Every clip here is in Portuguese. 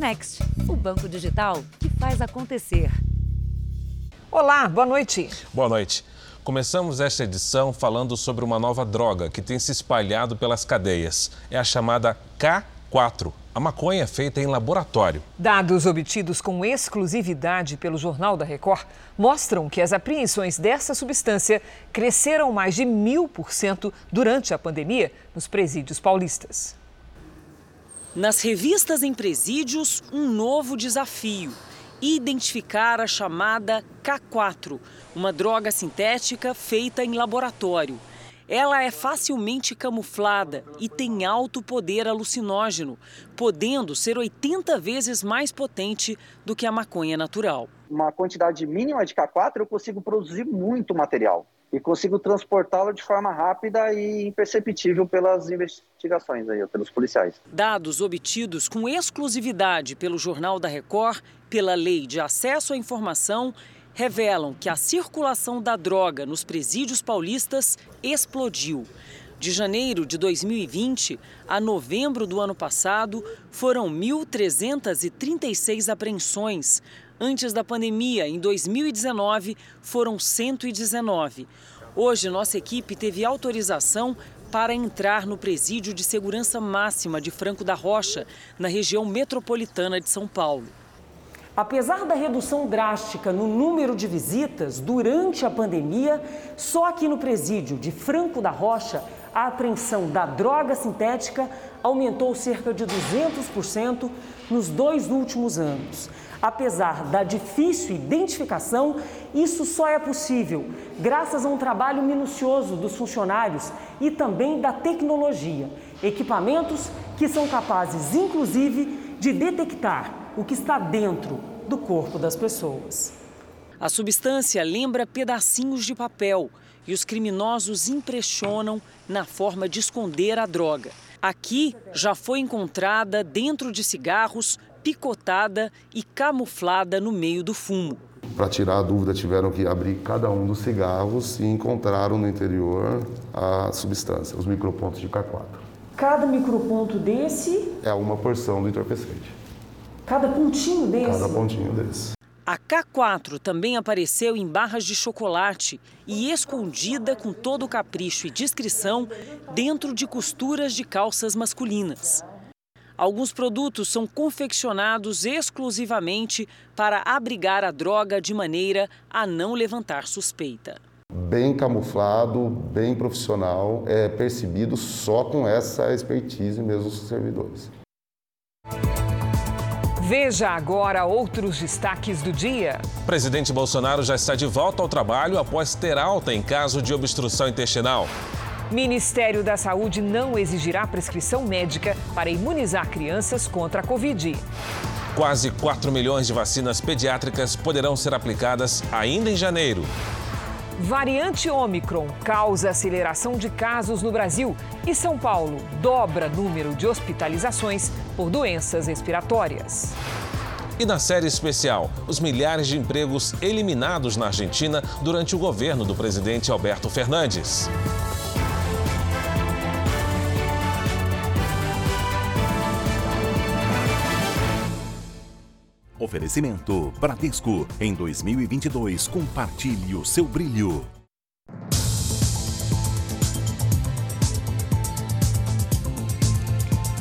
Next, o banco digital que faz acontecer. Olá, boa noite. Boa noite. Começamos esta edição falando sobre uma nova droga que tem se espalhado pelas cadeias. É a chamada K4. A maconha é feita em laboratório. Dados obtidos com exclusividade pelo Jornal da Record mostram que as apreensões dessa substância cresceram mais de mil por cento durante a pandemia nos presídios paulistas. Nas revistas em presídios, um novo desafio: identificar a chamada K4, uma droga sintética feita em laboratório. Ela é facilmente camuflada e tem alto poder alucinógeno, podendo ser 80 vezes mais potente do que a maconha natural. Uma quantidade mínima de K4 eu consigo produzir muito material e consigo transportá-lo de forma rápida e imperceptível pelas investigações aí, pelos policiais. Dados obtidos com exclusividade pelo Jornal da Record, pela Lei de Acesso à Informação revelam que a circulação da droga nos presídios paulistas explodiu. De janeiro de 2020 a novembro do ano passado, foram 1.336 apreensões. Antes da pandemia, em 2019, foram 119. Hoje, nossa equipe teve autorização para entrar no presídio de segurança máxima de Franco da Rocha, na região metropolitana de São Paulo. Apesar da redução drástica no número de visitas durante a pandemia, só aqui no presídio de Franco da Rocha, a apreensão da droga sintética aumentou cerca de 200% nos dois últimos anos. Apesar da difícil identificação, isso só é possível graças a um trabalho minucioso dos funcionários e também da tecnologia. Equipamentos que são capazes, inclusive, de detectar o que está dentro do corpo das pessoas. A substância lembra pedacinhos de papel e os criminosos impressionam na forma de esconder a droga. Aqui já foi encontrada dentro de cigarros, picotada e camuflada no meio do fumo. Para tirar a dúvida, tiveram que abrir cada um dos cigarros e encontraram no interior a substância, os micropontos de K4. Cada microponto desse é uma porção do entorpecente. Cada pontinho desse? Cada pontinho desse. A K4 também apareceu em barras de chocolate e escondida com todo o capricho e discrição dentro de costuras de calças masculinas. Alguns produtos são confeccionados exclusivamente para abrigar a droga de maneira a não levantar suspeita. Bem camuflado, bem profissional, é percebido só com essa expertise mesmo dos servidores. Veja agora outros destaques do dia. O presidente Bolsonaro já está de volta ao trabalho após ter alta em caso de obstrução intestinal. Ministério da Saúde não exigirá prescrição médica para imunizar crianças contra a Covid. Quase 4 milhões de vacinas pediátricas poderão ser aplicadas ainda em janeiro. Variante Omicron causa aceleração de casos no Brasil e São Paulo dobra número de hospitalizações por doenças respiratórias. E na série especial, os milhares de empregos eliminados na Argentina durante o governo do presidente Alberto Fernandes. Oferecimento Bradesco. Em 2022, compartilhe o seu brilho.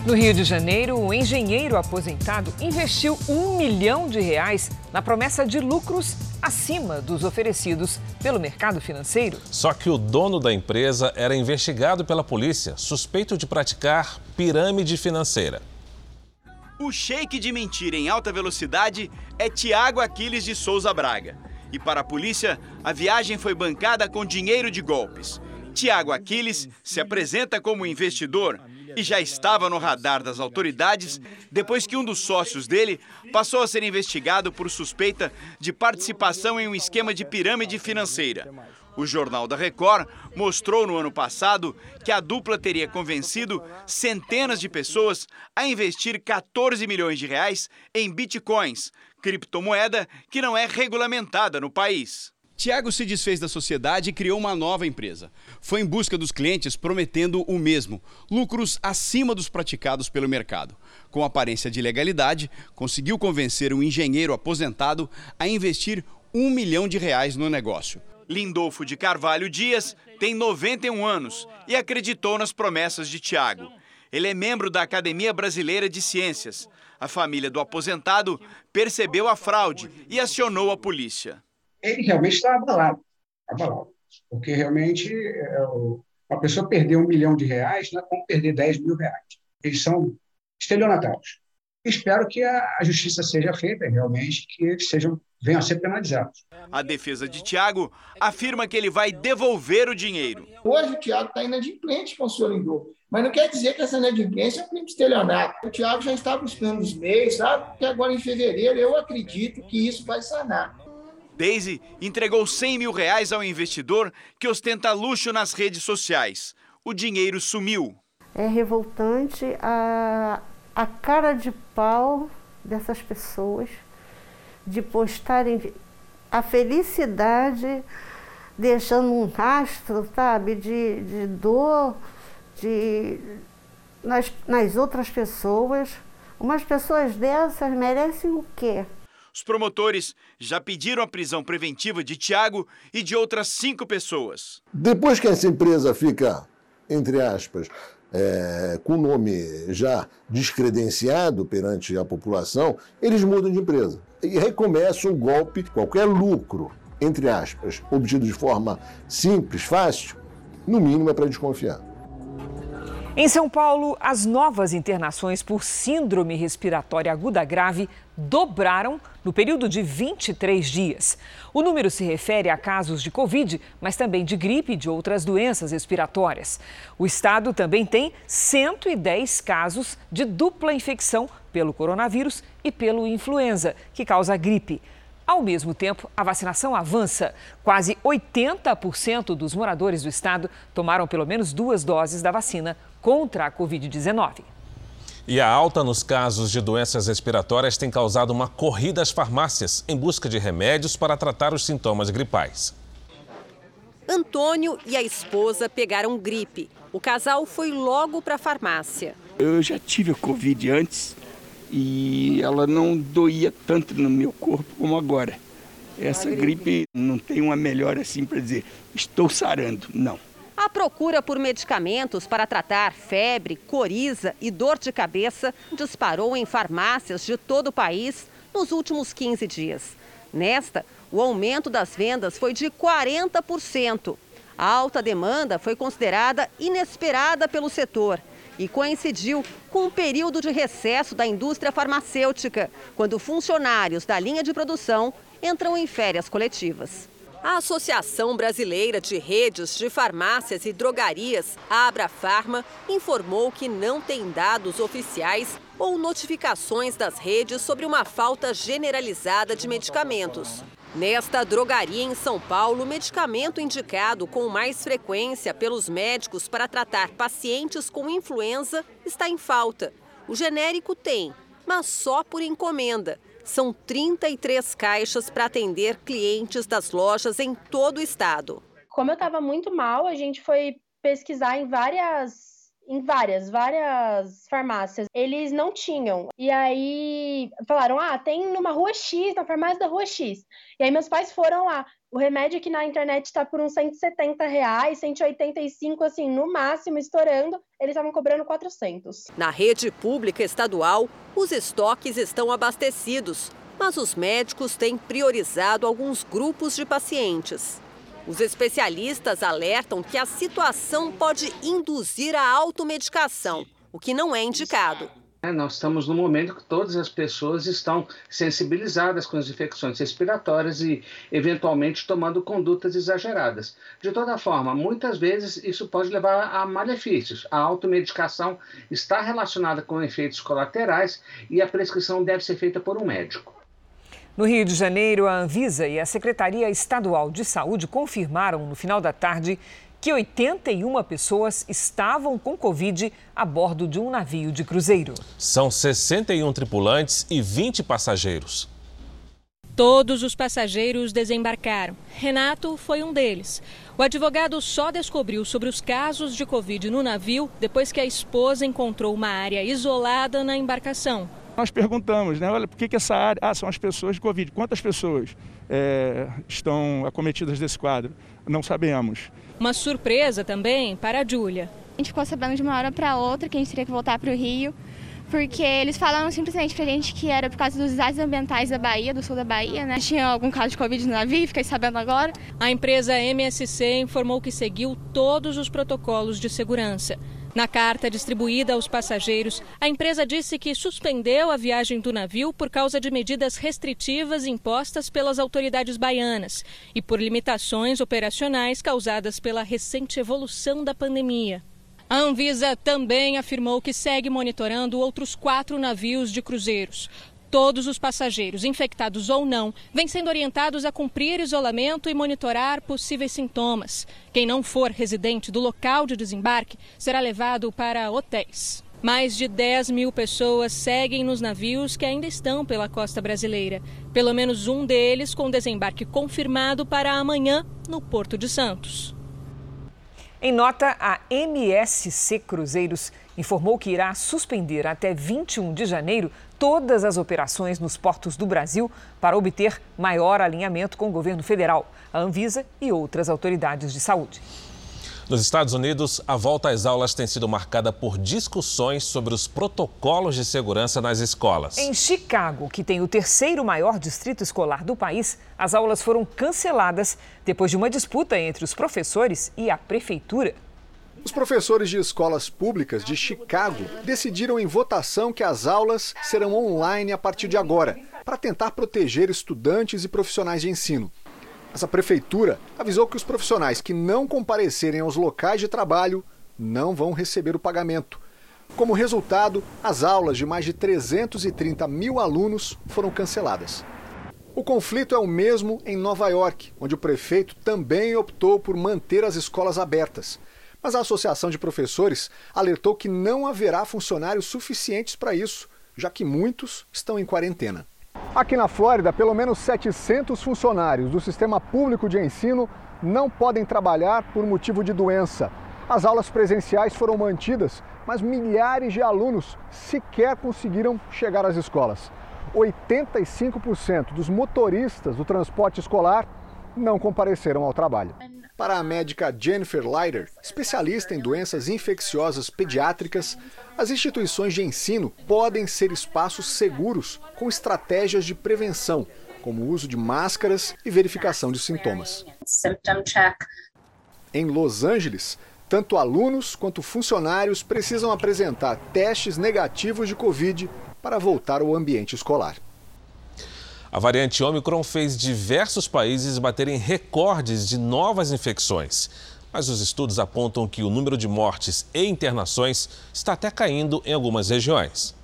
No Rio de Janeiro, um engenheiro aposentado investiu um milhão de reais na promessa de lucros acima dos oferecidos pelo mercado financeiro. Só que o dono da empresa era investigado pela polícia, suspeito de praticar pirâmide financeira. O shake de mentira em alta velocidade é Tiago Aquiles de Souza Braga. E para a polícia, a viagem foi bancada com dinheiro de golpes. Tiago Aquiles se apresenta como investidor e já estava no radar das autoridades depois que um dos sócios dele passou a ser investigado por suspeita de participação em um esquema de pirâmide financeira. O Jornal da Record mostrou no ano passado que a dupla teria convencido centenas de pessoas a investir 14 milhões de reais em bitcoins, criptomoeda que não é regulamentada no país. Tiago se desfez da sociedade e criou uma nova empresa. Foi em busca dos clientes prometendo o mesmo, lucros acima dos praticados pelo mercado. Com aparência de legalidade, conseguiu convencer um engenheiro aposentado a investir um milhão de reais no negócio. Lindolfo de Carvalho Dias tem 91 anos e acreditou nas promessas de Tiago. Ele é membro da Academia Brasileira de Ciências. A família do aposentado percebeu a fraude e acionou a polícia ele realmente está abalado, abalado, porque realmente é, uma pessoa perder um milhão de reais não é como perder 10 mil reais. Eles são estelionatários. Espero que a, justiça seja feita realmente, que eles sejam venham a ser penalizados. A defesa de Tiago afirma que ele vai devolver o dinheiro. Hoje o Tiago está inadimplente com o senhor Lindor, mas não quer dizer que essa inadimplência é um crime de estelionato. O Tiago já está buscando os meios, sabe? Que agora em fevereiro eu acredito que isso vai sanar. Daisy entregou 100 mil reais ao investidor que ostenta luxo nas redes sociais. O dinheiro sumiu. É revoltante a, a cara de pau dessas pessoas de postarem a felicidade deixando um rastro, sabe, de, de dor de, nas, nas outras pessoas. Umas pessoas dessas merecem o quê? Os promotores já pediram a prisão preventiva de Tiago e de outras cinco pessoas. Depois que essa empresa fica, entre aspas, é, com o nome já descredenciado perante a população, eles mudam de empresa e recomeçam o golpe, qualquer lucro, entre aspas, obtido de forma simples, fácil, no mínimo é para desconfiar. Em São Paulo, as novas internações por síndrome respiratória aguda grave dobraram no período de 23 dias. O número se refere a casos de Covid, mas também de gripe e de outras doenças respiratórias. O estado também tem 110 casos de dupla infecção pelo coronavírus e pelo influenza, que causa gripe. Ao mesmo tempo, a vacinação avança. Quase 80% dos moradores do estado tomaram pelo menos duas doses da vacina contra a Covid-19. E a alta nos casos de doenças respiratórias tem causado uma corrida às farmácias em busca de remédios para tratar os sintomas gripais. Antônio e a esposa pegaram gripe. O casal foi logo para a farmácia. Eu já tive a Covid antes e ela não doía tanto no meu corpo como agora. Essa gripe não tem uma melhora assim para dizer, estou sarando, não. A procura por medicamentos para tratar febre, coriza e dor de cabeça disparou em farmácias de todo o país nos últimos 15 dias. Nesta, o aumento das vendas foi de 40%. A alta demanda foi considerada inesperada pelo setor e coincidiu com um período de recesso da indústria farmacêutica, quando funcionários da linha de produção entram em férias coletivas. A Associação Brasileira de Redes de Farmácias e Drogarias, Abrafarma, informou que não tem dados oficiais ou notificações das redes sobre uma falta generalizada de medicamentos. Nesta drogaria em São Paulo, o medicamento indicado com mais frequência pelos médicos para tratar pacientes com influenza está em falta. O genérico tem, mas só por encomenda são 33 caixas para atender clientes das lojas em todo o estado. Como eu estava muito mal, a gente foi pesquisar em várias em várias, várias farmácias. Eles não tinham. E aí falaram: ah, tem numa rua X, na farmácia da rua X. E aí meus pais foram lá. O remédio aqui na internet está por uns 170 reais, 185, assim, no máximo, estourando. Eles estavam cobrando 400. Na rede pública estadual, os estoques estão abastecidos, mas os médicos têm priorizado alguns grupos de pacientes. Os especialistas alertam que a situação pode induzir a automedicação, o que não é indicado. É, nós estamos no momento que todas as pessoas estão sensibilizadas com as infecções respiratórias e, eventualmente, tomando condutas exageradas. De toda forma, muitas vezes isso pode levar a malefícios. A automedicação está relacionada com efeitos colaterais e a prescrição deve ser feita por um médico. No Rio de Janeiro, a Anvisa e a Secretaria Estadual de Saúde confirmaram no final da tarde que 81 pessoas estavam com Covid a bordo de um navio de cruzeiro. São 61 tripulantes e 20 passageiros. Todos os passageiros desembarcaram. Renato foi um deles. O advogado só descobriu sobre os casos de Covid no navio depois que a esposa encontrou uma área isolada na embarcação. Nós perguntamos, né? Olha, por que, que essa área. Ah, são as pessoas de Covid. Quantas pessoas é, estão acometidas desse quadro? Não sabemos. Uma surpresa também para a Júlia. A gente ficou sabendo de uma hora para outra que a gente teria que voltar para o Rio, porque eles falaram simplesmente pra gente que era por causa dos dados ambientais da Bahia, do sul da Bahia, né? Tinha algum caso de Covid no navio, fiquei sabendo agora. A empresa MSC informou que seguiu todos os protocolos de segurança. Na carta distribuída aos passageiros, a empresa disse que suspendeu a viagem do navio por causa de medidas restritivas impostas pelas autoridades baianas e por limitações operacionais causadas pela recente evolução da pandemia. A Anvisa também afirmou que segue monitorando outros quatro navios de cruzeiros. Todos os passageiros, infectados ou não, vêm sendo orientados a cumprir isolamento e monitorar possíveis sintomas. Quem não for residente do local de desembarque será levado para hotéis. Mais de 10 mil pessoas seguem nos navios que ainda estão pela costa brasileira. Pelo menos um deles com desembarque confirmado para amanhã no Porto de Santos. Em nota, a MSC Cruzeiros informou que irá suspender até 21 de janeiro todas as operações nos portos do Brasil para obter maior alinhamento com o governo federal, a Anvisa e outras autoridades de saúde. Nos Estados Unidos, a volta às aulas tem sido marcada por discussões sobre os protocolos de segurança nas escolas. Em Chicago, que tem o terceiro maior distrito escolar do país, as aulas foram canceladas depois de uma disputa entre os professores e a prefeitura. Os professores de escolas públicas de Chicago decidiram em votação que as aulas serão online a partir de agora, para tentar proteger estudantes e profissionais de ensino. Essa prefeitura avisou que os profissionais que não comparecerem aos locais de trabalho não vão receber o pagamento. Como resultado, as aulas de mais de 330 mil alunos foram canceladas. O conflito é o mesmo em Nova York, onde o prefeito também optou por manter as escolas abertas. Mas a Associação de Professores alertou que não haverá funcionários suficientes para isso, já que muitos estão em quarentena. Aqui na Flórida, pelo menos 700 funcionários do sistema público de ensino não podem trabalhar por motivo de doença. As aulas presenciais foram mantidas, mas milhares de alunos sequer conseguiram chegar às escolas. 85% dos motoristas do transporte escolar não compareceram ao trabalho. Para a médica Jennifer Leiter, especialista em doenças infecciosas pediátricas, as instituições de ensino podem ser espaços seguros com estratégias de prevenção, como o uso de máscaras e verificação de sintomas. Em Los Angeles, tanto alunos quanto funcionários precisam apresentar testes negativos de Covid para voltar ao ambiente escolar. A variante Omicron fez diversos países baterem recordes de novas infecções. Mas os estudos apontam que o número de mortes e internações está até caindo em algumas regiões.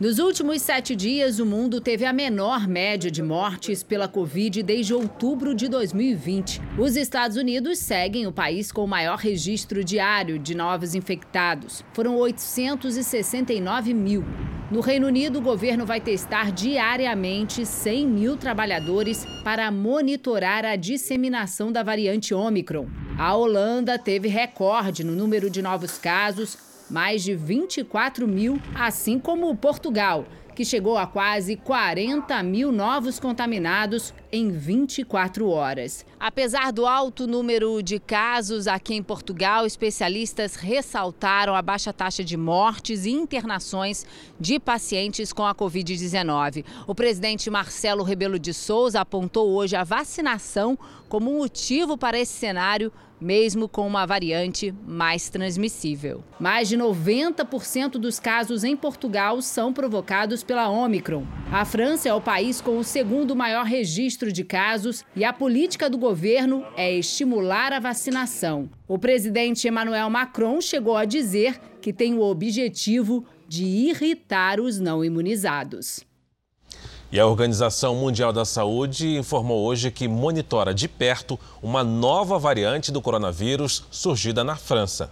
Nos últimos sete dias, o mundo teve a menor média de mortes pela Covid desde outubro de 2020. Os Estados Unidos seguem o país com o maior registro diário de novos infectados. Foram 869 mil. No Reino Unido, o governo vai testar diariamente 100 mil trabalhadores para monitorar a disseminação da variante Omicron. A Holanda teve recorde no número de novos casos mais de 24 mil, assim como Portugal, que chegou a quase 40 mil novos contaminados em 24 horas. Apesar do alto número de casos aqui em Portugal, especialistas ressaltaram a baixa taxa de mortes e internações de pacientes com a Covid-19. O presidente Marcelo Rebelo de Souza apontou hoje a vacinação como motivo para esse cenário mesmo com uma variante mais transmissível. Mais de 90% dos casos em Portugal são provocados pela Omicron. A França é o país com o segundo maior registro de casos e a política do governo é estimular a vacinação. O presidente Emmanuel Macron chegou a dizer que tem o objetivo de irritar os não imunizados. E a Organização Mundial da Saúde informou hoje que monitora de perto uma nova variante do coronavírus surgida na França.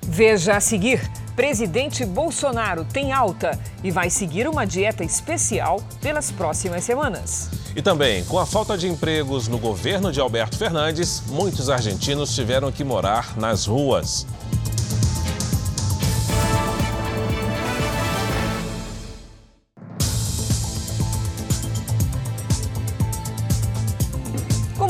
Veja a seguir: presidente Bolsonaro tem alta e vai seguir uma dieta especial pelas próximas semanas. E também, com a falta de empregos no governo de Alberto Fernandes, muitos argentinos tiveram que morar nas ruas.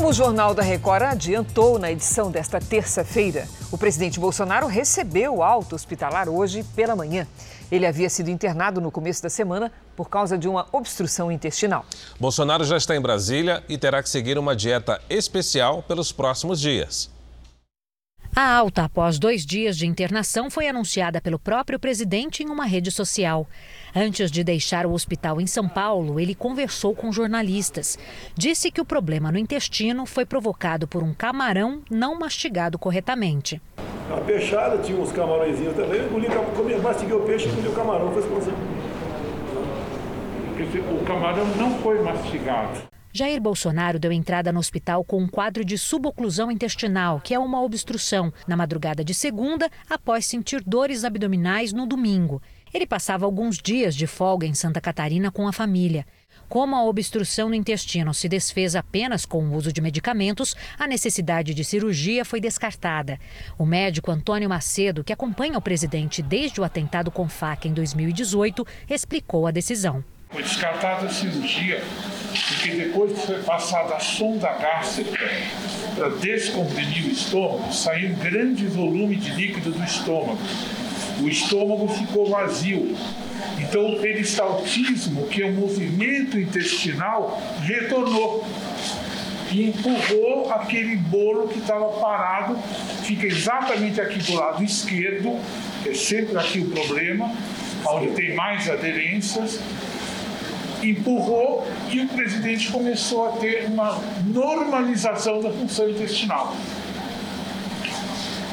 Como o Jornal da Record adiantou na edição desta terça-feira, o presidente Bolsonaro recebeu alta hospitalar hoje pela manhã. Ele havia sido internado no começo da semana por causa de uma obstrução intestinal. Bolsonaro já está em Brasília e terá que seguir uma dieta especial pelos próximos dias. A alta após dois dias de internação foi anunciada pelo próprio presidente em uma rede social. Antes de deixar o hospital em São Paulo, ele conversou com jornalistas. Disse que o problema no intestino foi provocado por um camarão não mastigado corretamente. A peixada tinha uns camarõezinhos também, eu engoli, comi, mastiguei o peixe e engoli o camarão, foi assim. O camarão não foi mastigado. Jair Bolsonaro deu entrada no hospital com um quadro de suboclusão intestinal, que é uma obstrução, na madrugada de segunda, após sentir dores abdominais no domingo. Ele passava alguns dias de folga em Santa Catarina com a família. Como a obstrução no intestino se desfez apenas com o uso de medicamentos, a necessidade de cirurgia foi descartada. O médico Antônio Macedo, que acompanha o presidente desde o atentado com faca em 2018, explicou a decisão. Foi descartada a cirurgia porque depois que foi passada a sonda gástrica para descomprimir o estômago, saiu um grande volume de líquido do estômago. O estômago ficou vazio. Então o peristaltismo, que é o movimento intestinal, retornou e empurrou aquele bolo que estava parado, fica exatamente aqui do lado esquerdo, é sempre aqui o problema, onde tem mais aderências, empurrou e o presidente começou a ter uma normalização da função intestinal.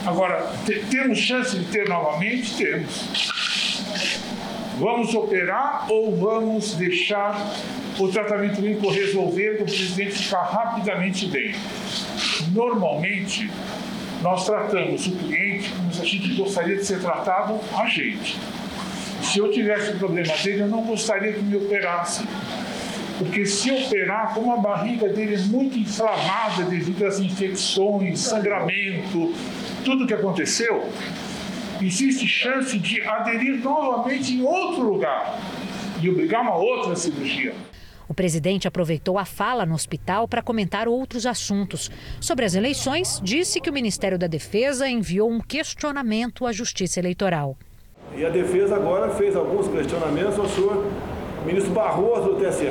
Agora, temos chance de ter novamente? Temos. Vamos operar ou vamos deixar o tratamento limpo resolver para o presidente ficar rapidamente bem? Normalmente, nós tratamos o cliente como a gente gostaria de ser tratado a gente. Se eu tivesse problema dele, eu não gostaria que me operasse. Porque se operar, como a barriga dele é muito inflamada devido às infecções, sangramento, tudo que aconteceu, existe chance de aderir novamente em outro lugar e obrigar uma outra cirurgia. O presidente aproveitou a fala no hospital para comentar outros assuntos. Sobre as eleições, disse que o Ministério da Defesa enviou um questionamento à Justiça Eleitoral. E a defesa agora fez alguns questionamentos ao senhor ministro Barroso do TSE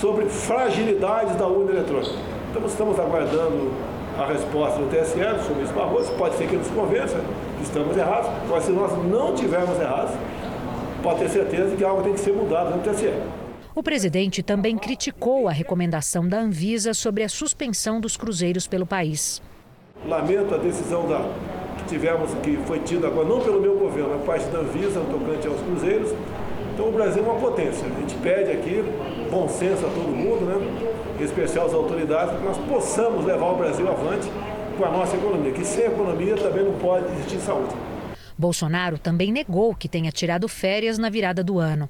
sobre fragilidades da urna eletrônica. Então estamos aguardando a resposta do TSE, do senhor ministro Barroso, pode ser que nos convença que estamos errados, mas se nós não tivermos errados, pode ter certeza que algo tem que ser mudado no TSE. O presidente também criticou a recomendação da Anvisa sobre a suspensão dos cruzeiros pelo país. Lamento a decisão da, que tivemos, que foi tida agora, não pelo meu governo, a parte da Anvisa, tocante aos cruzeiros. Então o Brasil é uma potência. A gente pede aqui bom senso a todo mundo, né? em especial às autoridades, para que nós possamos levar o Brasil avante com a nossa economia, que sem economia também não pode existir saúde. Bolsonaro também negou que tenha tirado férias na virada do ano.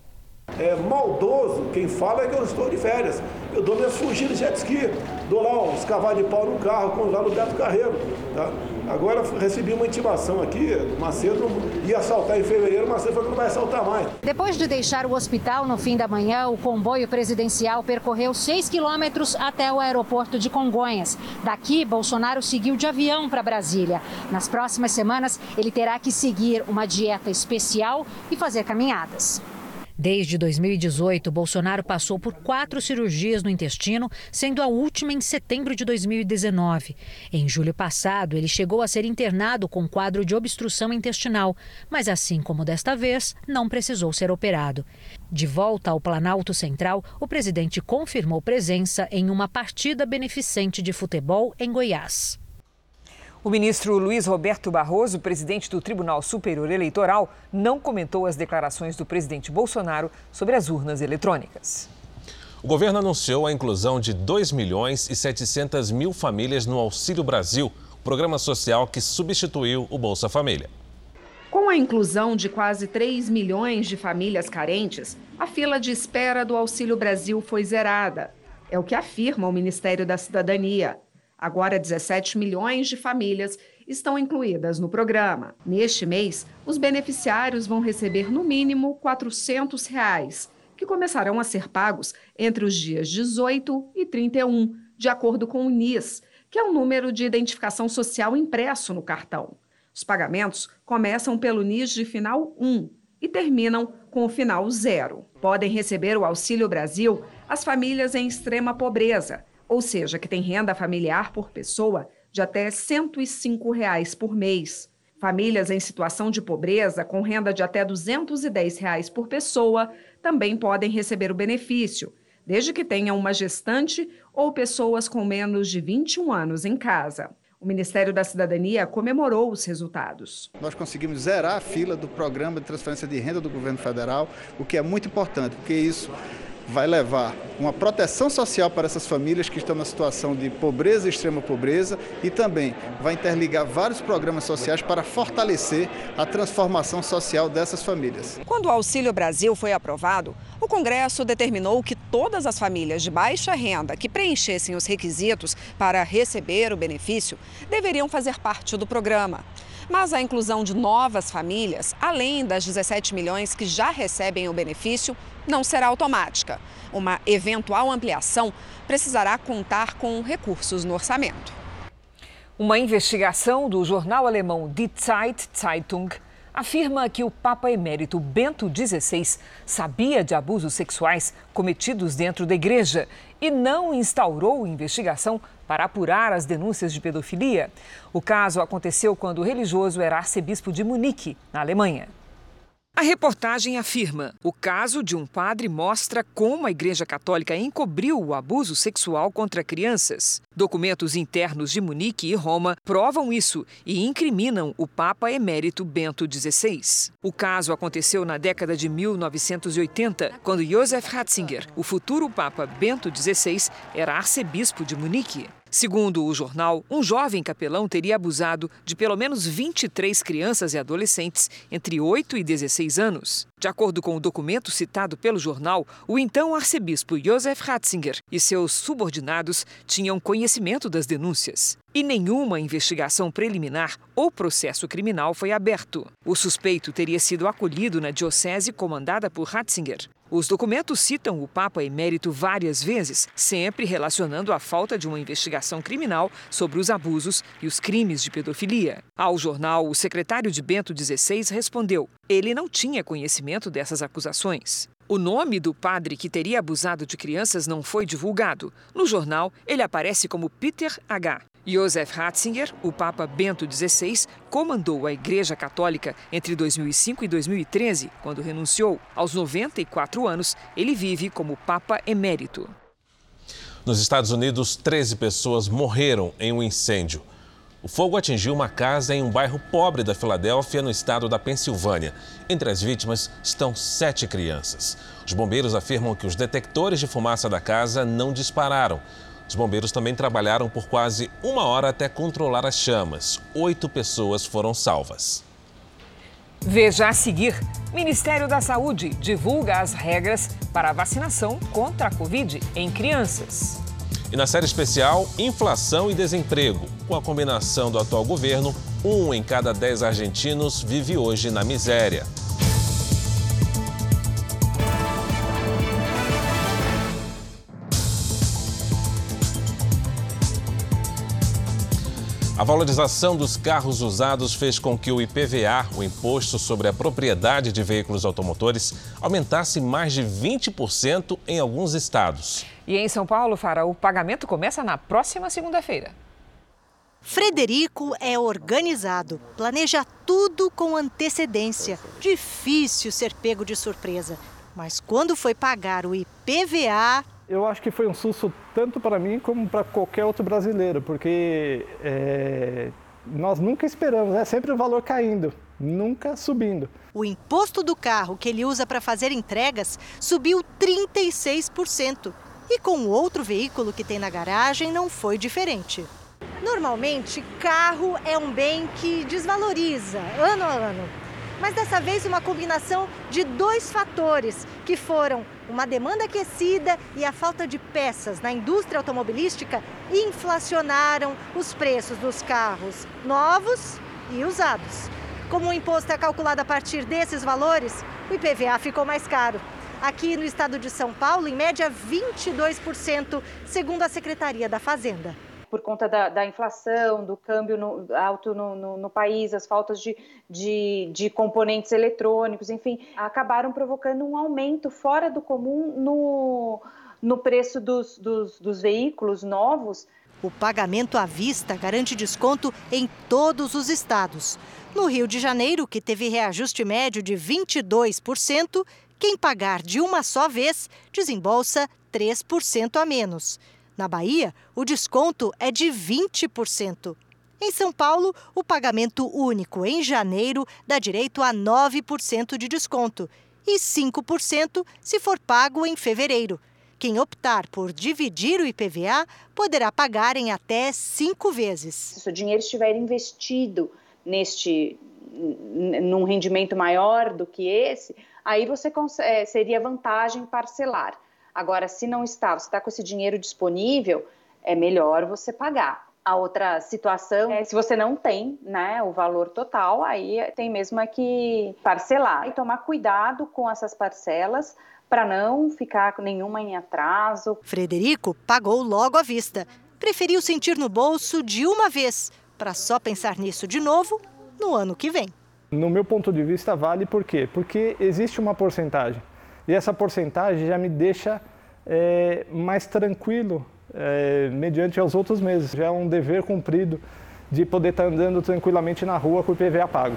É maldoso quem fala é que eu estou de férias. Eu dou minhas fugidas de jet ski, dou lá uns cavalos de pau no carro, com lá no Beto Carreiro. Tá? Agora recebi uma intimação aqui, Macedo ia assaltar em fevereiro, Macedo falou que não vai assaltar mais. Depois de deixar o hospital no fim da manhã, o comboio presidencial percorreu 6 quilômetros até o aeroporto de Congonhas. Daqui, Bolsonaro seguiu de avião para Brasília. Nas próximas semanas, ele terá que seguir uma dieta especial e fazer caminhadas. Desde 2018, Bolsonaro passou por quatro cirurgias no intestino, sendo a última em setembro de 2019. Em julho passado, ele chegou a ser internado com quadro de obstrução intestinal, mas assim como desta vez, não precisou ser operado. De volta ao Planalto Central, o presidente confirmou presença em uma partida beneficente de futebol em Goiás. O ministro Luiz Roberto Barroso, presidente do Tribunal Superior Eleitoral, não comentou as declarações do presidente Bolsonaro sobre as urnas eletrônicas. O governo anunciou a inclusão de 2 milhões e 700 mil famílias no Auxílio Brasil, programa social que substituiu o Bolsa Família. Com a inclusão de quase 3 milhões de famílias carentes, a fila de espera do Auxílio Brasil foi zerada. É o que afirma o Ministério da Cidadania. Agora, 17 milhões de famílias estão incluídas no programa. Neste mês, os beneficiários vão receber no mínimo 400 reais, que começarão a ser pagos entre os dias 18 e 31, de acordo com o NIS, que é o número de identificação social impresso no cartão. Os pagamentos começam pelo NIS de final 1 e terminam com o final 0. Podem receber o Auxílio Brasil as famílias em extrema pobreza, ou seja, que têm renda familiar por pessoa de até 105 reais por mês. Famílias em situação de pobreza com renda de até 210 reais por pessoa também podem receber o benefício, desde que tenham uma gestante ou pessoas com menos de 21 anos em casa. O Ministério da Cidadania comemorou os resultados. Nós conseguimos zerar a fila do programa de transferência de renda do governo federal, o que é muito importante, porque isso vai levar uma proteção social para essas famílias que estão na situação de pobreza extrema pobreza e também vai interligar vários programas sociais para fortalecer a transformação social dessas famílias. Quando o Auxílio Brasil foi aprovado, o Congresso determinou que todas as famílias de baixa renda que preenchessem os requisitos para receber o benefício deveriam fazer parte do programa. Mas a inclusão de novas famílias, além das 17 milhões que já recebem o benefício, não será automática. Uma eventual ampliação precisará contar com recursos no orçamento. Uma investigação do jornal alemão Die Zeit Zeitung afirma que o Papa Emérito Bento XVI sabia de abusos sexuais cometidos dentro da igreja e não instaurou investigação para apurar as denúncias de pedofilia. O caso aconteceu quando o religioso era arcebispo de Munique, na Alemanha. A reportagem afirma: o caso de um padre mostra como a Igreja Católica encobriu o abuso sexual contra crianças. Documentos internos de Munique e Roma provam isso e incriminam o Papa Emérito Bento XVI. O caso aconteceu na década de 1980, quando Josef Ratzinger, o futuro Papa Bento XVI, era arcebispo de Munique. Segundo o jornal, um jovem capelão teria abusado de pelo menos 23 crianças e adolescentes entre 8 e 16 anos. De acordo com o documento citado pelo jornal, o então arcebispo Josef Ratzinger e seus subordinados tinham conhecimento das denúncias. E nenhuma investigação preliminar ou processo criminal foi aberto. O suspeito teria sido acolhido na diocese comandada por Ratzinger. Os documentos citam o Papa emérito várias vezes, sempre relacionando a falta de uma investigação criminal sobre os abusos e os crimes de pedofilia. Ao jornal, o secretário de Bento XVI respondeu: ele não tinha conhecimento dessas acusações. O nome do padre que teria abusado de crianças não foi divulgado. No jornal, ele aparece como Peter H. Josef Ratzinger, o Papa Bento XVI, comandou a Igreja Católica entre 2005 e 2013, quando renunciou. Aos 94 anos, ele vive como Papa Emérito. Nos Estados Unidos, 13 pessoas morreram em um incêndio. O fogo atingiu uma casa em um bairro pobre da Filadélfia, no estado da Pensilvânia. Entre as vítimas estão sete crianças. Os bombeiros afirmam que os detectores de fumaça da casa não dispararam. Os bombeiros também trabalharam por quase uma hora até controlar as chamas. Oito pessoas foram salvas. Veja a seguir: Ministério da Saúde divulga as regras para a vacinação contra a Covid em crianças. E na série especial, inflação e desemprego. Com a combinação do atual governo, um em cada dez argentinos vive hoje na miséria. A valorização dos carros usados fez com que o IPVA, o Imposto sobre a Propriedade de Veículos Automotores, aumentasse mais de 20% em alguns estados. E em São Paulo, Fara, o pagamento começa na próxima segunda-feira. Frederico é organizado, planeja tudo com antecedência. Difícil ser pego de surpresa. Mas quando foi pagar o IPVA, eu acho que foi um susto tanto para mim como para qualquer outro brasileiro, porque é, nós nunca esperamos, é sempre o valor caindo, nunca subindo. O imposto do carro que ele usa para fazer entregas subiu 36%. E com o outro veículo que tem na garagem não foi diferente. Normalmente, carro é um bem que desvaloriza ano a ano. Mas dessa vez uma combinação de dois fatores que foram uma demanda aquecida e a falta de peças na indústria automobilística inflacionaram os preços dos carros novos e usados. Como o imposto é calculado a partir desses valores, o IPVA ficou mais caro. Aqui no estado de São Paulo, em média 22%, segundo a Secretaria da Fazenda por conta da, da inflação, do câmbio no, alto no, no, no, país, as faltas de, de, de, componentes eletrônicos, enfim, acabaram provocando um aumento fora do comum no, no preço dos, dos, dos veículos novos. O pagamento à vista garante desconto em todos os estados. No Rio de Janeiro, que teve reajuste médio de 22%, quem pagar de uma só vez desembolsa 3% a menos. Na Bahia, o desconto é de 20%. Em São Paulo, o pagamento único em janeiro dá direito a 9% de desconto e 5% se for pago em fevereiro. Quem optar por dividir o IPVA poderá pagar em até cinco vezes. Se o dinheiro estiver investido neste num rendimento maior do que esse, aí você é, seria vantagem parcelar. Agora, se não está, você está com esse dinheiro disponível, é melhor você pagar. A outra situação é se você não tem né, o valor total, aí tem mesmo é que parcelar e tomar cuidado com essas parcelas para não ficar com nenhuma em atraso. Frederico pagou logo à vista. Preferiu sentir no bolso de uma vez, para só pensar nisso de novo no ano que vem. No meu ponto de vista, vale por quê? Porque existe uma porcentagem. E essa porcentagem já me deixa é, mais tranquilo é, mediante aos outros meses. Já é um dever cumprido de poder estar andando tranquilamente na rua com o IPVA pago.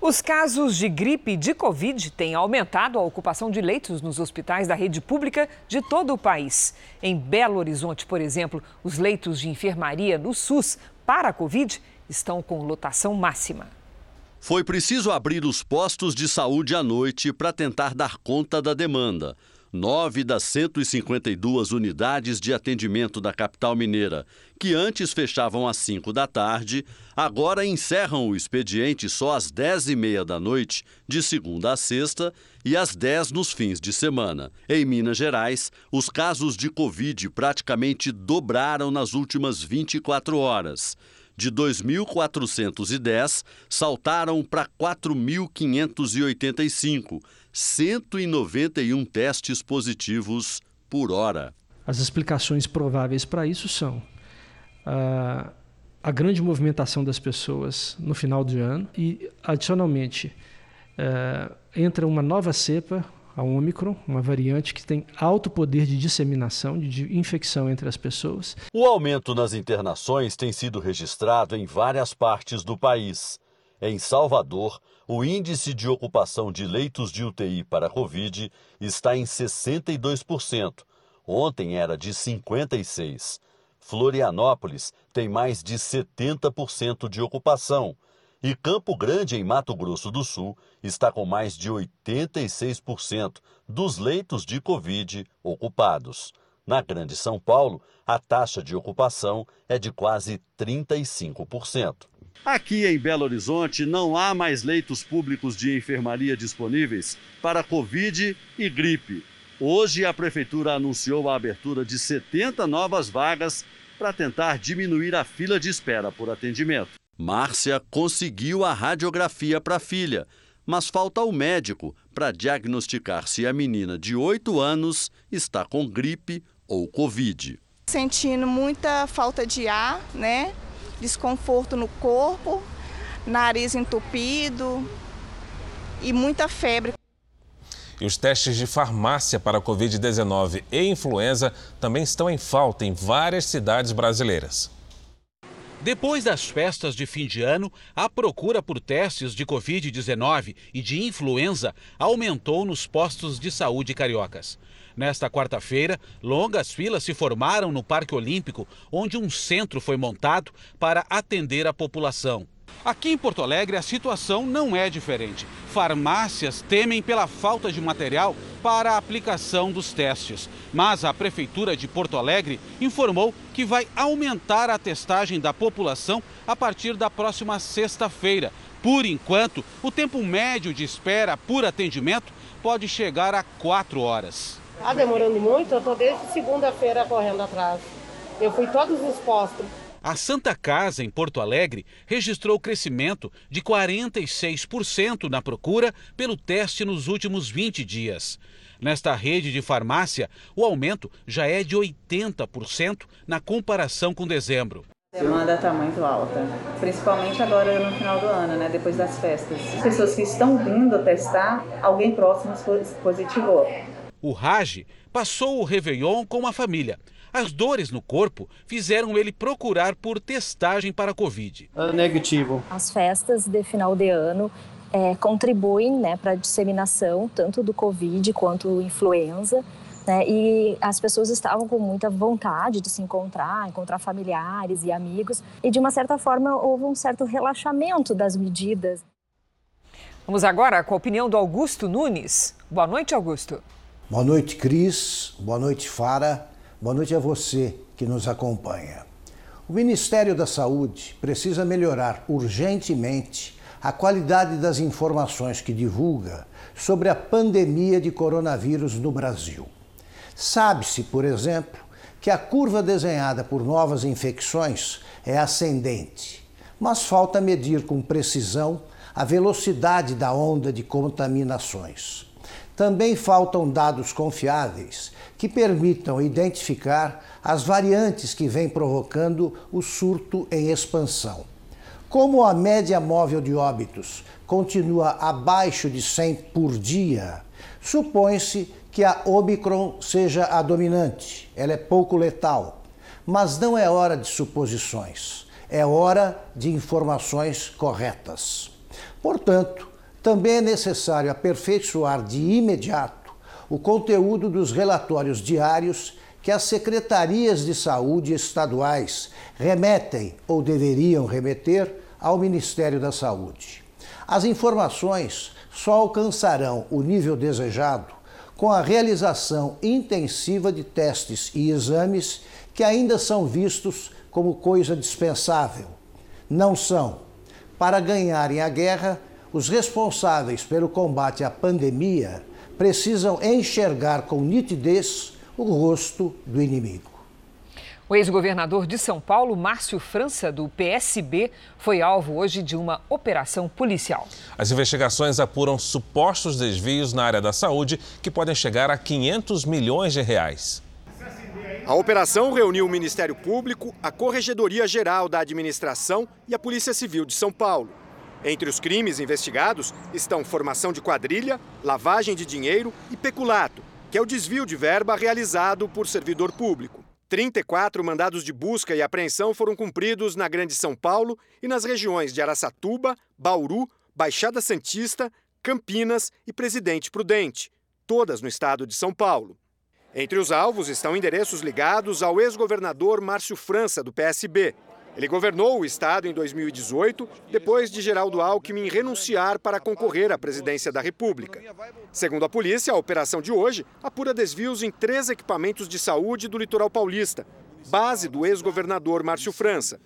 Os casos de gripe de Covid têm aumentado a ocupação de leitos nos hospitais da rede pública de todo o país. Em Belo Horizonte, por exemplo, os leitos de enfermaria no SUS para a Covid estão com lotação máxima. Foi preciso abrir os postos de saúde à noite para tentar dar conta da demanda. Nove das 152 unidades de atendimento da capital mineira, que antes fechavam às 5 da tarde, agora encerram o expediente só às 10 e meia da noite, de segunda a sexta, e às 10 nos fins de semana. Em Minas Gerais, os casos de Covid praticamente dobraram nas últimas 24 horas de 2.410 saltaram para 4.585, 191 testes positivos por hora. As explicações prováveis para isso são a, a grande movimentação das pessoas no final do ano e, adicionalmente, uh, entra uma nova cepa, a Omicron, uma variante que tem alto poder de disseminação, de infecção entre as pessoas. O aumento nas internações tem sido registrado em várias partes do país. Em Salvador, o índice de ocupação de leitos de UTI para Covid está em 62%. Ontem era de 56%. Florianópolis tem mais de 70% de ocupação e Campo Grande, em Mato Grosso do Sul, está com mais de 86% dos leitos de Covid ocupados. Na Grande São Paulo, a taxa de ocupação é de quase 35%. Aqui em Belo Horizonte não há mais leitos públicos de enfermaria disponíveis para Covid e gripe. Hoje a prefeitura anunciou a abertura de 70 novas vagas para tentar diminuir a fila de espera por atendimento. Márcia conseguiu a radiografia para a filha, mas falta o médico para diagnosticar se a menina de 8 anos está com gripe ou Covid. Sentindo muita falta de ar, né? Desconforto no corpo, nariz entupido e muita febre. E os testes de farmácia para Covid-19 e influenza também estão em falta em várias cidades brasileiras. Depois das festas de fim de ano, a procura por testes de Covid-19 e de influenza aumentou nos postos de saúde cariocas. Nesta quarta-feira, longas filas se formaram no Parque Olímpico, onde um centro foi montado para atender a população. Aqui em Porto Alegre, a situação não é diferente. Farmácias temem pela falta de material para a aplicação dos testes. Mas a Prefeitura de Porto Alegre informou que vai aumentar a testagem da população a partir da próxima sexta-feira, Por enquanto, o tempo médio de espera por atendimento pode chegar a quatro horas. Está demorando muito, eu estou desde segunda-feira correndo atrás. Eu fui todos os postos. A Santa Casa, em Porto Alegre, registrou crescimento de 46% na procura pelo teste nos últimos 20 dias. Nesta rede de farmácia, o aumento já é de 80% na comparação com dezembro. A demanda está muito alta, principalmente agora no final do ano, né, depois das festas. As pessoas que estão vindo testar, alguém próximo positivou. O Raj passou o Réveillon com a família. As dores no corpo fizeram ele procurar por testagem para a Covid. É negativo. As festas de final de ano é, contribuem né, para a disseminação tanto do Covid quanto influenza. Né? E as pessoas estavam com muita vontade de se encontrar, encontrar familiares e amigos, e de uma certa forma houve um certo relaxamento das medidas. Vamos agora com a opinião do Augusto Nunes. Boa noite, Augusto. Boa noite, Cris. Boa noite, Fara. Boa noite a você que nos acompanha. O Ministério da Saúde precisa melhorar urgentemente a qualidade das informações que divulga sobre a pandemia de coronavírus no Brasil. Sabe-se, por exemplo, que a curva desenhada por novas infecções é ascendente, mas falta medir com precisão a velocidade da onda de contaminações. Também faltam dados confiáveis que permitam identificar as variantes que vêm provocando o surto em expansão. Como a média móvel de óbitos continua abaixo de 100 por dia, supõe-se que a Omicron seja a dominante. Ela é pouco letal. Mas não é hora de suposições, é hora de informações corretas. Portanto, também é necessário aperfeiçoar de imediato o conteúdo dos relatórios diários que as secretarias de saúde estaduais remetem ou deveriam remeter ao Ministério da Saúde. As informações só alcançarão o nível desejado com a realização intensiva de testes e exames que ainda são vistos como coisa dispensável. Não são. Para ganharem a guerra, os responsáveis pelo combate à pandemia precisam enxergar com nitidez o rosto do inimigo. O ex-governador de São Paulo, Márcio França, do PSB, foi alvo hoje de uma operação policial. As investigações apuram supostos desvios na área da saúde que podem chegar a 500 milhões de reais. A operação reuniu o Ministério Público, a Corregedoria Geral da Administração e a Polícia Civil de São Paulo. Entre os crimes investigados estão formação de quadrilha, lavagem de dinheiro e peculato, que é o desvio de verba realizado por servidor público. 34 mandados de busca e apreensão foram cumpridos na Grande São Paulo e nas regiões de Araçatuba, Bauru, Baixada Santista, Campinas e Presidente Prudente, todas no estado de São Paulo. Entre os alvos estão endereços ligados ao ex-governador Márcio França, do PSB. Ele governou o estado em 2018, depois de Geraldo Alckmin renunciar para concorrer à presidência da República. Segundo a polícia, a operação de hoje apura desvios em três equipamentos de saúde do litoral paulista, base do ex-governador Márcio França.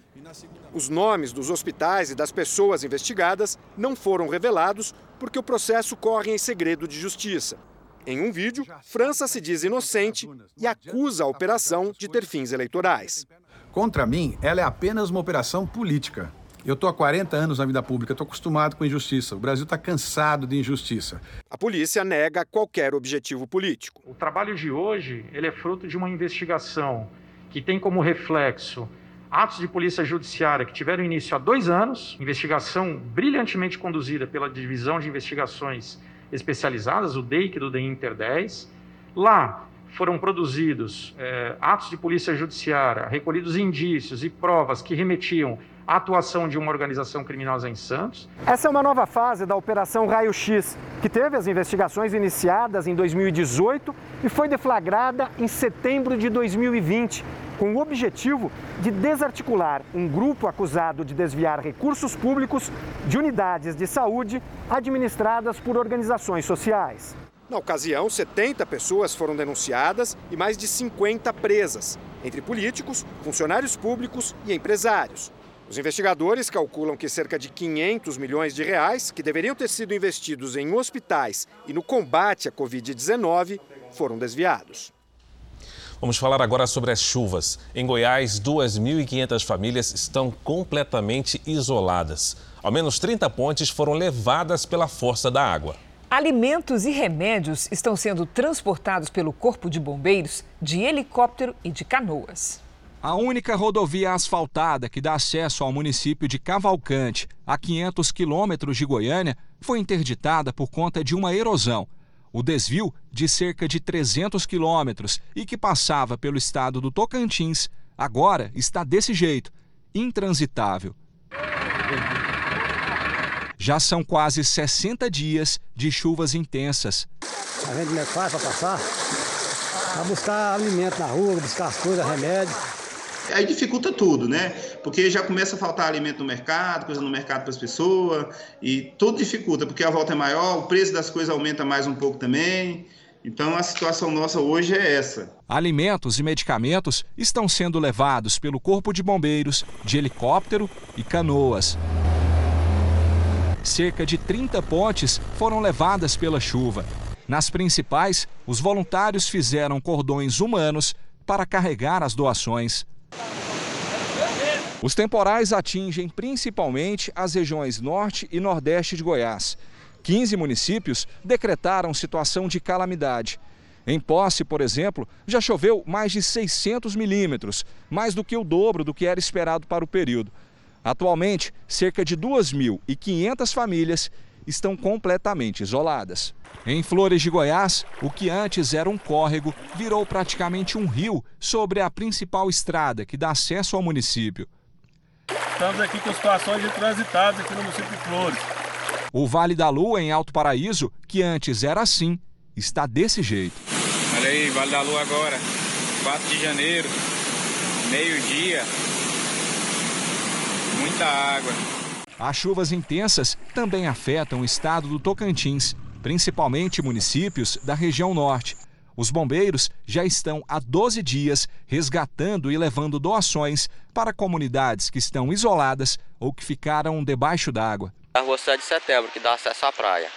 Os nomes dos hospitais e das pessoas investigadas não foram revelados porque o processo corre em segredo de justiça. Em um vídeo, França se diz inocente e acusa a operação de ter fins eleitorais. Contra mim, ela é apenas uma operação política. Eu estou há 40 anos na vida pública, estou acostumado com injustiça. O Brasil está cansado de injustiça. A polícia nega qualquer objetivo político. O trabalho de hoje ele é fruto de uma investigação que tem como reflexo atos de polícia judiciária que tiveram início há dois anos, investigação brilhantemente conduzida pela Divisão de Investigações Especializadas, o DEIC do DEI Inter 10. Lá, foram produzidos é, atos de polícia judiciária, recolhidos indícios e provas que remetiam à atuação de uma organização criminosa em Santos. Essa é uma nova fase da Operação Raio X, que teve as investigações iniciadas em 2018 e foi deflagrada em setembro de 2020, com o objetivo de desarticular um grupo acusado de desviar recursos públicos de unidades de saúde administradas por organizações sociais. Na ocasião, 70 pessoas foram denunciadas e mais de 50 presas, entre políticos, funcionários públicos e empresários. Os investigadores calculam que cerca de 500 milhões de reais, que deveriam ter sido investidos em hospitais e no combate à Covid-19, foram desviados. Vamos falar agora sobre as chuvas. Em Goiás, 2.500 famílias estão completamente isoladas. Ao menos 30 pontes foram levadas pela força da água. Alimentos e remédios estão sendo transportados pelo Corpo de Bombeiros de helicóptero e de canoas. A única rodovia asfaltada que dá acesso ao município de Cavalcante, a 500 quilômetros de Goiânia, foi interditada por conta de uma erosão. O desvio, de cerca de 300 quilômetros e que passava pelo estado do Tocantins, agora está desse jeito, intransitável. Já são quase 60 dias de chuvas intensas. A gente não é fácil para passar, para buscar alimento na rua, buscar as coisas, remédios aí dificulta tudo, né? Porque já começa a faltar alimento no mercado, coisa no mercado para as pessoas, e tudo dificulta, porque a volta é maior, o preço das coisas aumenta mais um pouco também. Então a situação nossa hoje é essa. Alimentos e medicamentos estão sendo levados pelo Corpo de Bombeiros, de helicóptero e canoas. Cerca de 30 pontes foram levadas pela chuva. Nas principais, os voluntários fizeram cordões humanos para carregar as doações. Os temporais atingem principalmente as regiões norte e nordeste de Goiás. 15 municípios decretaram situação de calamidade. Em Posse, por exemplo, já choveu mais de 600 milímetros, mais do que o dobro do que era esperado para o período. Atualmente, cerca de 2.500 famílias estão completamente isoladas. Em Flores de Goiás, o que antes era um córrego virou praticamente um rio sobre a principal estrada que dá acesso ao município. Estamos aqui com situações intransitadas aqui no município de Flores. O Vale da Lua, em Alto Paraíso, que antes era assim, está desse jeito. Olha aí, Vale da Lua agora, 4 de janeiro, meio-dia, muita água. As chuvas intensas também afetam o estado do Tocantins, principalmente municípios da região norte. Os bombeiros já estão há 12 dias resgatando e levando doações para comunidades que estão isoladas ou que ficaram debaixo d'água. A rua 7 de setembro, que dá acesso à praia.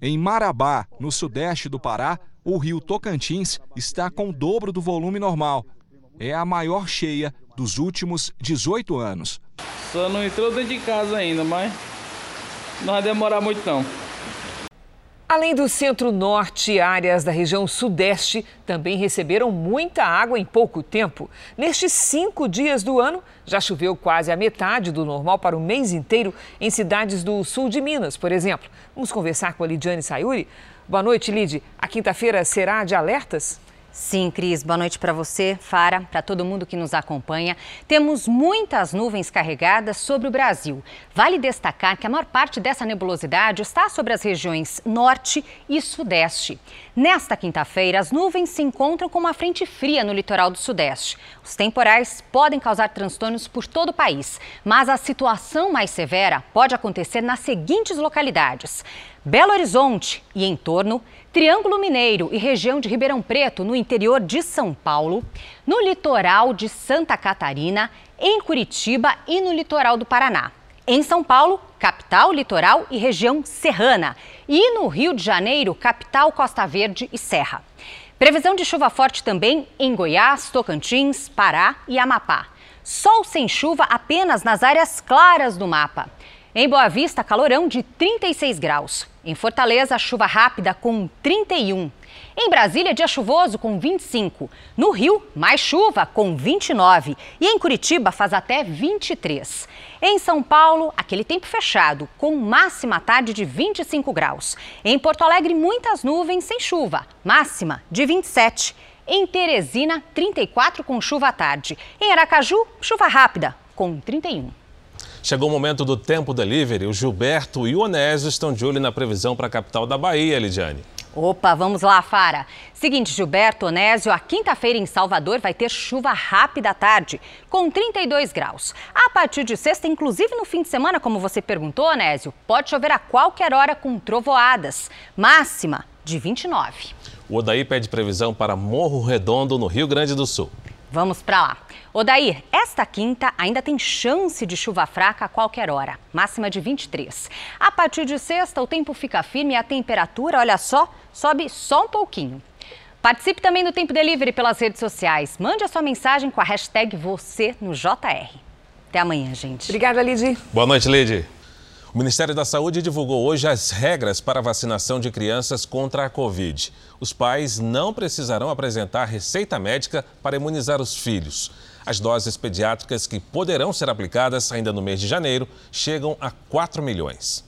Em Marabá, no sudeste do Pará, o rio Tocantins está com o dobro do volume normal. É a maior cheia dos últimos 18 anos. Só não entrou dentro de casa ainda, mas não vai demorar muito não. Além do centro-norte, áreas da região sudeste também receberam muita água em pouco tempo. Nestes cinco dias do ano, já choveu quase a metade do normal para o mês inteiro em cidades do sul de Minas, por exemplo. Vamos conversar com a Lidiane Sayuri. Boa noite, Lid. A quinta-feira será de alertas? Sim, Cris, boa noite para você, Fara, para todo mundo que nos acompanha. Temos muitas nuvens carregadas sobre o Brasil. Vale destacar que a maior parte dessa nebulosidade está sobre as regiões norte e sudeste. Nesta quinta-feira, as nuvens se encontram com uma frente fria no litoral do sudeste. Os temporais podem causar transtornos por todo o país, mas a situação mais severa pode acontecer nas seguintes localidades: Belo Horizonte e em torno, Triângulo Mineiro e região de Ribeirão Preto, no interior de São Paulo, no litoral de Santa Catarina, em Curitiba e no litoral do Paraná. Em São Paulo, capital, litoral e região serrana. E no Rio de Janeiro, capital, Costa Verde e Serra. Previsão de chuva forte também em Goiás, Tocantins, Pará e Amapá. Sol sem chuva apenas nas áreas claras do mapa. Em Boa Vista, calorão de 36 graus. Em Fortaleza, chuva rápida com 31. Em Brasília, dia chuvoso com 25. No Rio, mais chuva com 29. E em Curitiba, faz até 23. Em São Paulo, aquele tempo fechado, com máxima tarde de 25 graus. Em Porto Alegre, muitas nuvens sem chuva, máxima de 27. Em Teresina, 34 com chuva à tarde. Em Aracaju, chuva rápida com 31. Chegou o momento do tempo delivery. O Gilberto e o Onésio estão de olho na previsão para a capital da Bahia, Lidiane. Opa, vamos lá, Fara. Seguinte, Gilberto Onésio, a quinta-feira em Salvador vai ter chuva rápida à tarde, com 32 graus. A partir de sexta, inclusive no fim de semana, como você perguntou, Onésio, pode chover a qualquer hora com trovoadas. Máxima de 29. O Odaí pede previsão para Morro Redondo, no Rio Grande do Sul. Vamos para lá. Odair, esta quinta ainda tem chance de chuva fraca a qualquer hora, máxima de 23. A partir de sexta, o tempo fica firme e a temperatura, olha só, sobe só um pouquinho. Participe também do Tempo Delivery pelas redes sociais. Mande a sua mensagem com a hashtag você no JR. Até amanhã, gente. Obrigada, Lidy. Boa noite, Lidy. O Ministério da Saúde divulgou hoje as regras para a vacinação de crianças contra a Covid. Os pais não precisarão apresentar receita médica para imunizar os filhos. As doses pediátricas que poderão ser aplicadas ainda no mês de janeiro chegam a 4 milhões.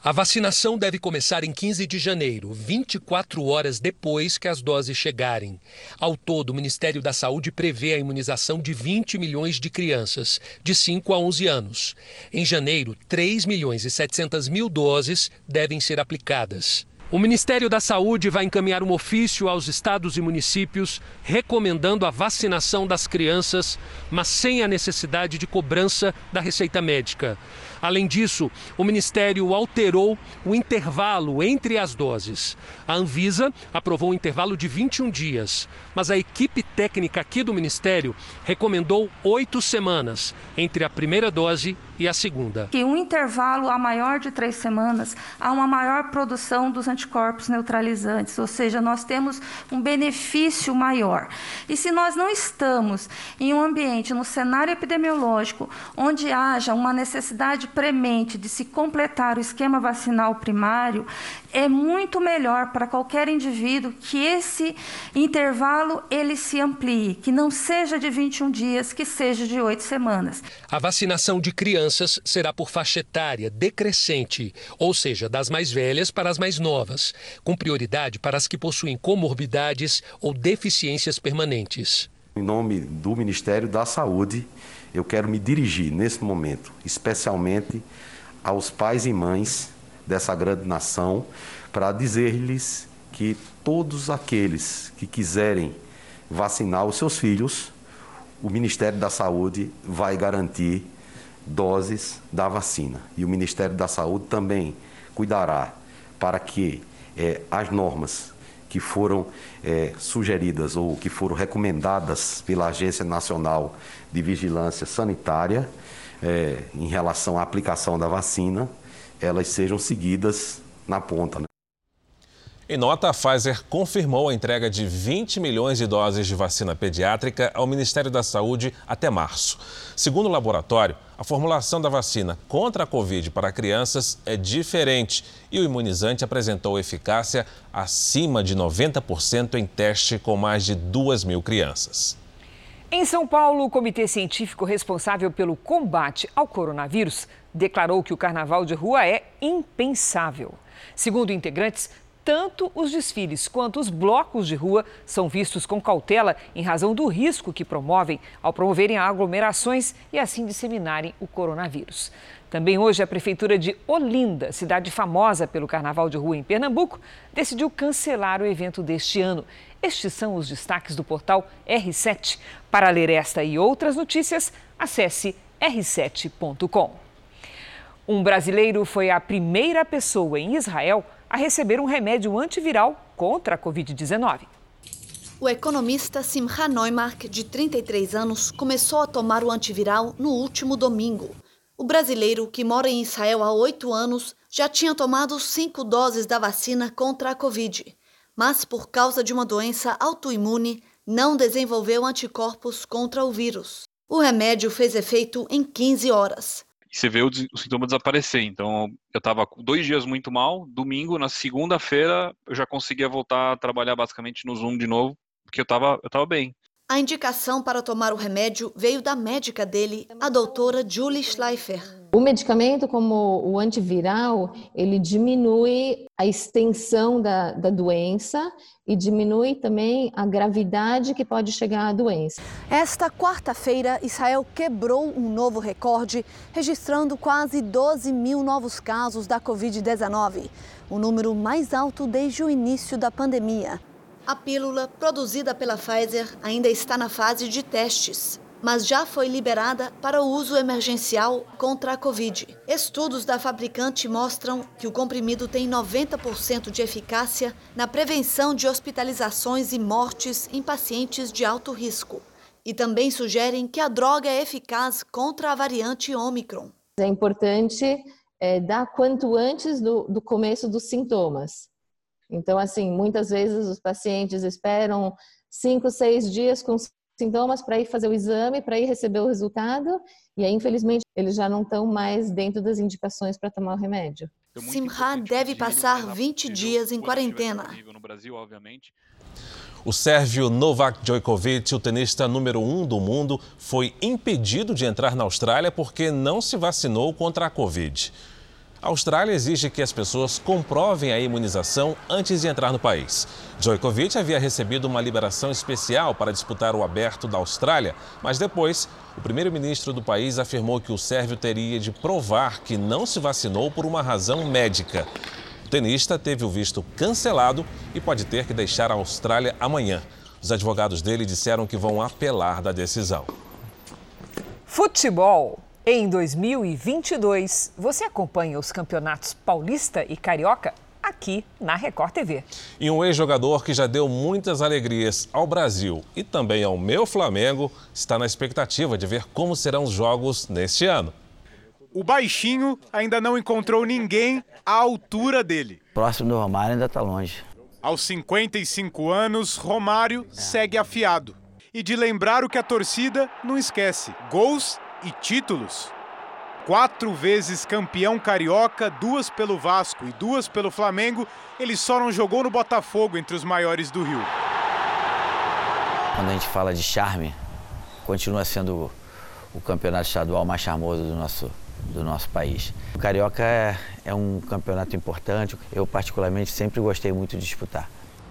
A vacinação deve começar em 15 de janeiro, 24 horas depois que as doses chegarem. Ao todo, o Ministério da Saúde prevê a imunização de 20 milhões de crianças, de 5 a 11 anos. Em janeiro, 3 milhões e 700 mil doses devem ser aplicadas. O Ministério da Saúde vai encaminhar um ofício aos estados e municípios recomendando a vacinação das crianças, mas sem a necessidade de cobrança da receita médica. Além disso, o Ministério alterou o intervalo entre as doses. A Anvisa aprovou um intervalo de 21 dias, mas a equipe técnica aqui do Ministério recomendou oito semanas entre a primeira dose e a segunda. Que um intervalo a maior de três semanas há uma maior produção dos anticorpos neutralizantes, ou seja, nós temos um benefício maior. E se nós não estamos em um ambiente, no cenário epidemiológico, onde haja uma necessidade premente de se completar o esquema vacinal primário, é muito melhor para qualquer indivíduo que esse intervalo ele se amplie, que não seja de 21 dias, que seja de 8 semanas. A vacinação de crianças será por faixa etária decrescente, ou seja, das mais velhas para as mais novas, com prioridade para as que possuem comorbidades ou deficiências permanentes. Em nome do Ministério da Saúde, eu quero me dirigir nesse momento, especialmente aos pais e mães dessa grande nação, para dizer-lhes que todos aqueles que quiserem vacinar os seus filhos, o Ministério da Saúde vai garantir doses da vacina. E o Ministério da Saúde também cuidará para que é, as normas que foram é, sugeridas ou que foram recomendadas pela Agência Nacional de Vigilância Sanitária é, em relação à aplicação da vacina, elas sejam seguidas na ponta. Né? Em nota, a Pfizer confirmou a entrega de 20 milhões de doses de vacina pediátrica ao Ministério da Saúde até março. Segundo o laboratório, a formulação da vacina contra a Covid para crianças é diferente e o imunizante apresentou eficácia acima de 90% em teste com mais de 2 mil crianças. Em São Paulo, o comitê científico responsável pelo combate ao coronavírus declarou que o carnaval de rua é impensável. Segundo integrantes, tanto os desfiles quanto os blocos de rua são vistos com cautela em razão do risco que promovem ao promoverem aglomerações e assim disseminarem o coronavírus. Também hoje, a Prefeitura de Olinda, cidade famosa pelo carnaval de rua em Pernambuco, decidiu cancelar o evento deste ano. Estes são os destaques do portal R7. Para ler esta e outras notícias, acesse r7.com. Um brasileiro foi a primeira pessoa em Israel a receber um remédio antiviral contra a Covid-19. O economista Simcha Neumark, de 33 anos, começou a tomar o antiviral no último domingo. O brasileiro, que mora em Israel há oito anos, já tinha tomado cinco doses da vacina contra a Covid, mas por causa de uma doença autoimune, não desenvolveu anticorpos contra o vírus. O remédio fez efeito em 15 horas e você vê o, o sintoma desaparecer. Então, eu estava dois dias muito mal, domingo, na segunda-feira, eu já conseguia voltar a trabalhar basicamente no Zoom de novo, porque eu estava eu tava bem. A indicação para tomar o remédio veio da médica dele, a doutora Julie Schleifer. O medicamento, como o antiviral, ele diminui a extensão da, da doença e diminui também a gravidade que pode chegar à doença. Esta quarta-feira, Israel quebrou um novo recorde, registrando quase 12 mil novos casos da Covid-19, o número mais alto desde o início da pandemia. A pílula, produzida pela Pfizer, ainda está na fase de testes, mas já foi liberada para o uso emergencial contra a Covid. Estudos da fabricante mostram que o comprimido tem 90% de eficácia na prevenção de hospitalizações e mortes em pacientes de alto risco. e também sugerem que a droga é eficaz contra a variante Omicron. É importante é, dar quanto antes do, do começo dos sintomas. Então, assim, muitas vezes os pacientes esperam cinco, seis dias com sintomas para ir fazer o exame, para ir receber o resultado, e aí, infelizmente, eles já não estão mais dentro das indicações para tomar o remédio. Simha deve passar 20 dias em quarentena. O sérvio Novak Djokovic, o tenista número um do mundo, foi impedido de entrar na Austrália porque não se vacinou contra a Covid. A Austrália exige que as pessoas comprovem a imunização antes de entrar no país. Djokovic havia recebido uma liberação especial para disputar o aberto da Austrália, mas depois o primeiro-ministro do país afirmou que o sérvio teria de provar que não se vacinou por uma razão médica. O tenista teve o visto cancelado e pode ter que deixar a Austrália amanhã. Os advogados dele disseram que vão apelar da decisão. Futebol. Em 2022, você acompanha os campeonatos Paulista e Carioca aqui na Record TV. E um ex-jogador que já deu muitas alegrias ao Brasil e também ao meu Flamengo está na expectativa de ver como serão os jogos neste ano. O baixinho ainda não encontrou ninguém à altura dele. Próximo do Romário ainda está longe. Aos 55 anos, Romário segue afiado. E de lembrar o que a torcida não esquece: gols e títulos. Quatro vezes campeão carioca, duas pelo Vasco e duas pelo Flamengo, ele só não jogou no Botafogo entre os maiores do Rio. Quando a gente fala de charme, continua sendo o campeonato estadual mais charmoso do nosso, do nosso país. O Carioca é, é um campeonato importante, eu particularmente sempre gostei muito de disputar.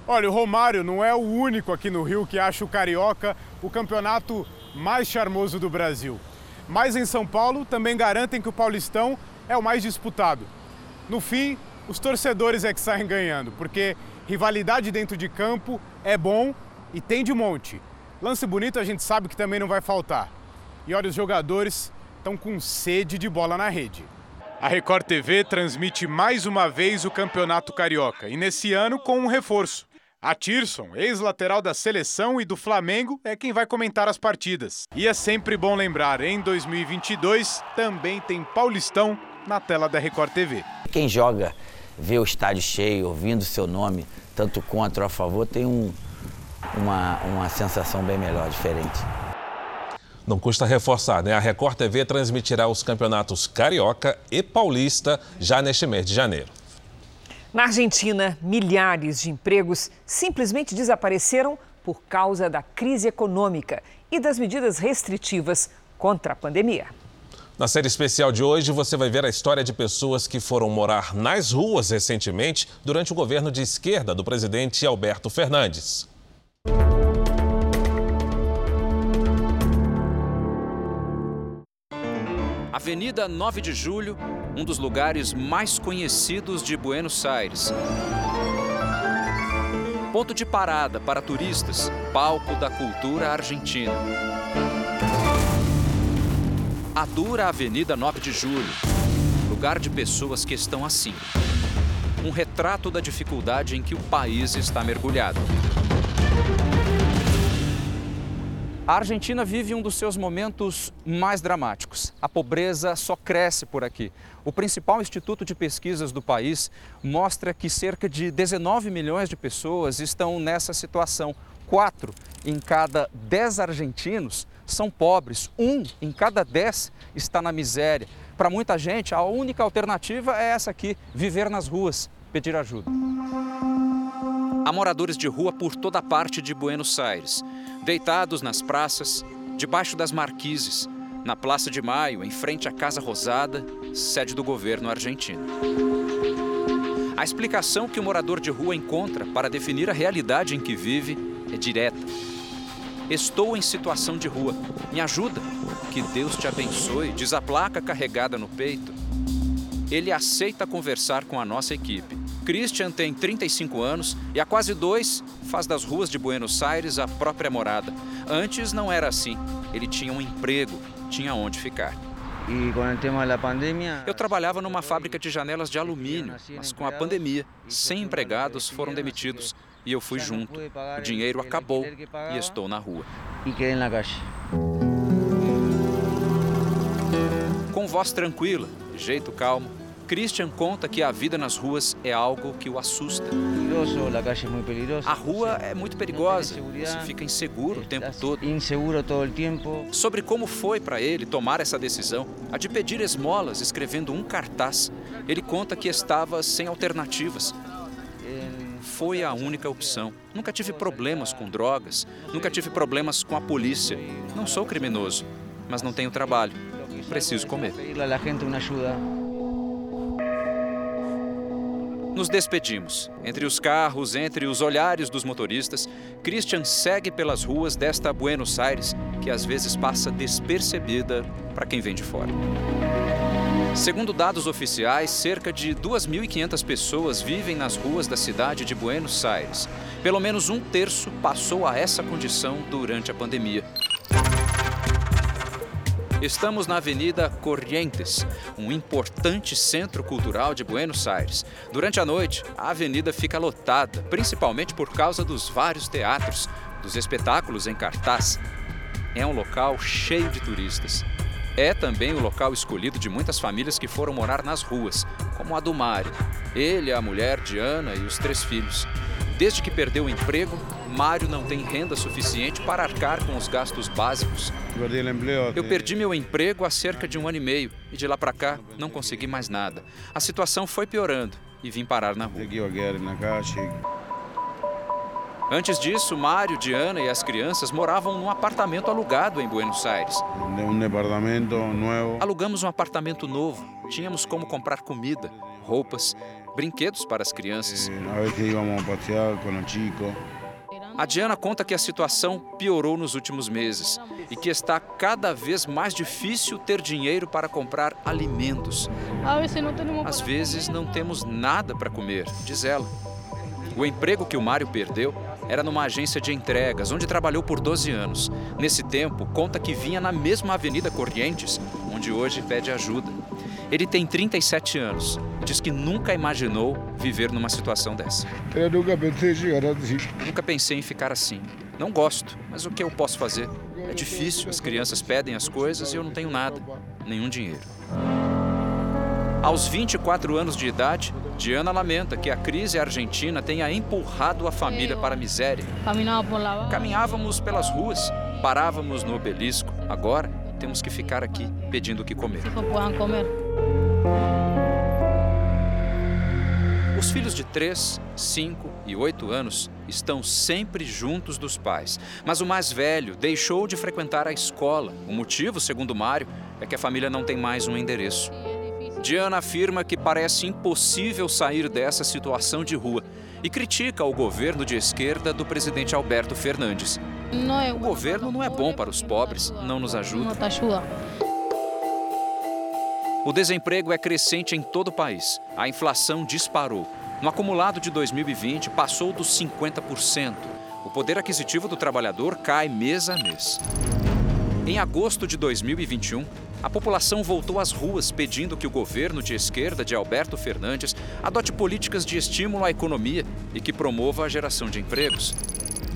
Olha, o Romário não é o único aqui no Rio que acha o Carioca o campeonato mais charmoso do Brasil mas em São Paulo também garantem que o Paulistão é o mais disputado. No fim, os torcedores é que saem ganhando, porque rivalidade dentro de campo é bom e tem de monte. Lance bonito a gente sabe que também não vai faltar. E olha, os jogadores estão com sede de bola na rede. A Record TV transmite mais uma vez o Campeonato Carioca e nesse ano com um reforço. A Tirson, ex-lateral da seleção e do Flamengo, é quem vai comentar as partidas. E é sempre bom lembrar, em 2022 também tem Paulistão na tela da Record TV. Quem joga, vê o estádio cheio, ouvindo seu nome, tanto contra ou a favor, tem um, uma, uma sensação bem melhor, diferente. Não custa reforçar, né? A Record TV transmitirá os campeonatos Carioca e Paulista já neste mês de janeiro. Na Argentina, milhares de empregos simplesmente desapareceram por causa da crise econômica e das medidas restritivas contra a pandemia. Na série especial de hoje, você vai ver a história de pessoas que foram morar nas ruas recentemente durante o governo de esquerda do presidente Alberto Fernandes. Avenida 9 de Julho, um dos lugares mais conhecidos de Buenos Aires. Ponto de parada para turistas, palco da cultura argentina. A dura Avenida 9 de Julho, lugar de pessoas que estão assim. Um retrato da dificuldade em que o país está mergulhado. A Argentina vive um dos seus momentos mais dramáticos. A pobreza só cresce por aqui. O principal instituto de pesquisas do país mostra que cerca de 19 milhões de pessoas estão nessa situação. Quatro em cada dez argentinos são pobres. Um em cada dez está na miséria. Para muita gente, a única alternativa é essa aqui: viver nas ruas, pedir ajuda. Há moradores de rua por toda parte de Buenos Aires deitados nas praças, debaixo das marquises, na Praça de Maio, em frente à Casa Rosada, sede do governo argentino. A explicação que o morador de rua encontra para definir a realidade em que vive é direta. Estou em situação de rua. Me ajuda. Que Deus te abençoe, diz a placa carregada no peito. Ele aceita conversar com a nossa equipe. Christian tem 35 anos e há quase dois faz das ruas de Buenos Aires a própria morada. Antes não era assim. Ele tinha um emprego, tinha onde ficar. E com o tema da pandemia. Eu trabalhava numa fábrica de janelas de alumínio, mas com a pandemia, 100 empregados foram demitidos e eu fui junto. O dinheiro acabou e estou na rua. Com voz tranquila, de jeito calmo, Christian conta que a vida nas ruas é algo que o assusta. A rua é muito perigosa, você fica inseguro o tempo todo. Sobre como foi para ele tomar essa decisão, a de pedir esmolas escrevendo um cartaz, ele conta que estava sem alternativas. Foi a única opção. Nunca tive problemas com drogas, nunca tive problemas com a polícia. Não sou criminoso, mas não tenho trabalho. Preciso comer. Nos despedimos. Entre os carros, entre os olhares dos motoristas, Christian segue pelas ruas desta Buenos Aires, que às vezes passa despercebida para quem vem de fora. Segundo dados oficiais, cerca de 2.500 pessoas vivem nas ruas da cidade de Buenos Aires. Pelo menos um terço passou a essa condição durante a pandemia. Estamos na Avenida Corrientes, um importante centro cultural de Buenos Aires. Durante a noite, a avenida fica lotada, principalmente por causa dos vários teatros, dos espetáculos em cartaz. É um local cheio de turistas. É também o local escolhido de muitas famílias que foram morar nas ruas, como a do Mário. Ele, a mulher Diana e os três filhos. Desde que perdeu o emprego, Mário não tem renda suficiente para arcar com os gastos básicos. Eu perdi meu emprego há cerca de um ano e meio e de lá para cá não consegui mais nada. A situação foi piorando e vim parar na rua. Antes disso, Mário, Diana e as crianças moravam num apartamento alugado em Buenos Aires. Alugamos um apartamento novo. Tínhamos como comprar comida, roupas, brinquedos para as crianças. A Diana conta que a situação piorou nos últimos meses e que está cada vez mais difícil ter dinheiro para comprar alimentos. Às vezes não temos nada para comer, diz ela. O emprego que o Mário perdeu era numa agência de entregas, onde trabalhou por 12 anos. Nesse tempo, conta que vinha na mesma Avenida Corrientes, onde hoje pede ajuda. Ele tem 37 anos e diz que nunca imaginou viver numa situação dessa. Eu nunca pensei em chegar assim. Nunca pensei em ficar assim. Não gosto, mas o que eu posso fazer? É difícil, as crianças pedem as coisas e eu não tenho nada, nenhum dinheiro. Aos 24 anos de idade, Diana lamenta que a crise argentina tenha empurrado a família para a miséria. Caminhávamos pelas ruas, parávamos no obelisco. Agora temos que ficar aqui pedindo o que comer. Os filhos de 3, 5 e 8 anos estão sempre juntos dos pais, mas o mais velho deixou de frequentar a escola. O motivo, segundo Mário, é que a família não tem mais um endereço. Diana afirma que parece impossível sair dessa situação de rua e critica o governo de esquerda do presidente Alberto Fernandes. O governo não é bom para os pobres, não nos ajuda. O desemprego é crescente em todo o país. A inflação disparou. No acumulado de 2020, passou dos 50%. O poder aquisitivo do trabalhador cai mês a mês. Em agosto de 2021, a população voltou às ruas pedindo que o governo de esquerda de Alberto Fernandes adote políticas de estímulo à economia e que promova a geração de empregos.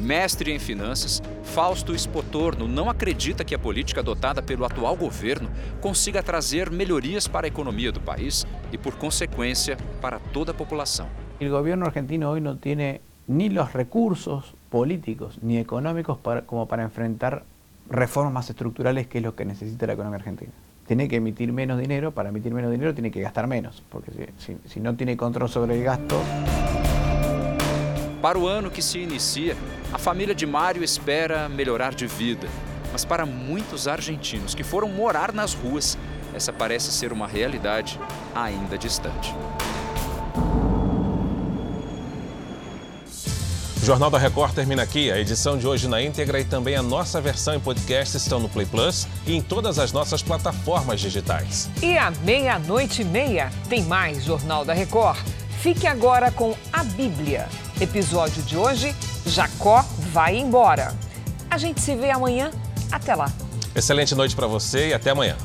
Mestre em finanças, Fausto Spotorno não acredita que a política adotada pelo atual governo consiga trazer melhorias para a economia do país e, por consequência, para toda a população. O governo argentino hoje não tem nem os recursos políticos nem econômicos para, como para enfrentar reformas estructurais que é o que necessita a economia argentina. Tiene que emitir menos dinero, para emitir menos dinero tiene que gastar menos, porque si, si, si no tiene control sobre el gasto, Para o ano que se inicia, a família de Mário espera melhorar de vida. Mas para muitos argentinos que foram morar nas ruas, essa parece ser uma realidade ainda distante. O Jornal da Record termina aqui. A edição de hoje na íntegra e também a nossa versão em podcast estão no Play Plus e em todas as nossas plataformas digitais. E à meia-noite e meia tem mais Jornal da Record. Fique agora com a Bíblia. Episódio de hoje: Jacó vai embora. A gente se vê amanhã. Até lá. Excelente noite para você e até amanhã.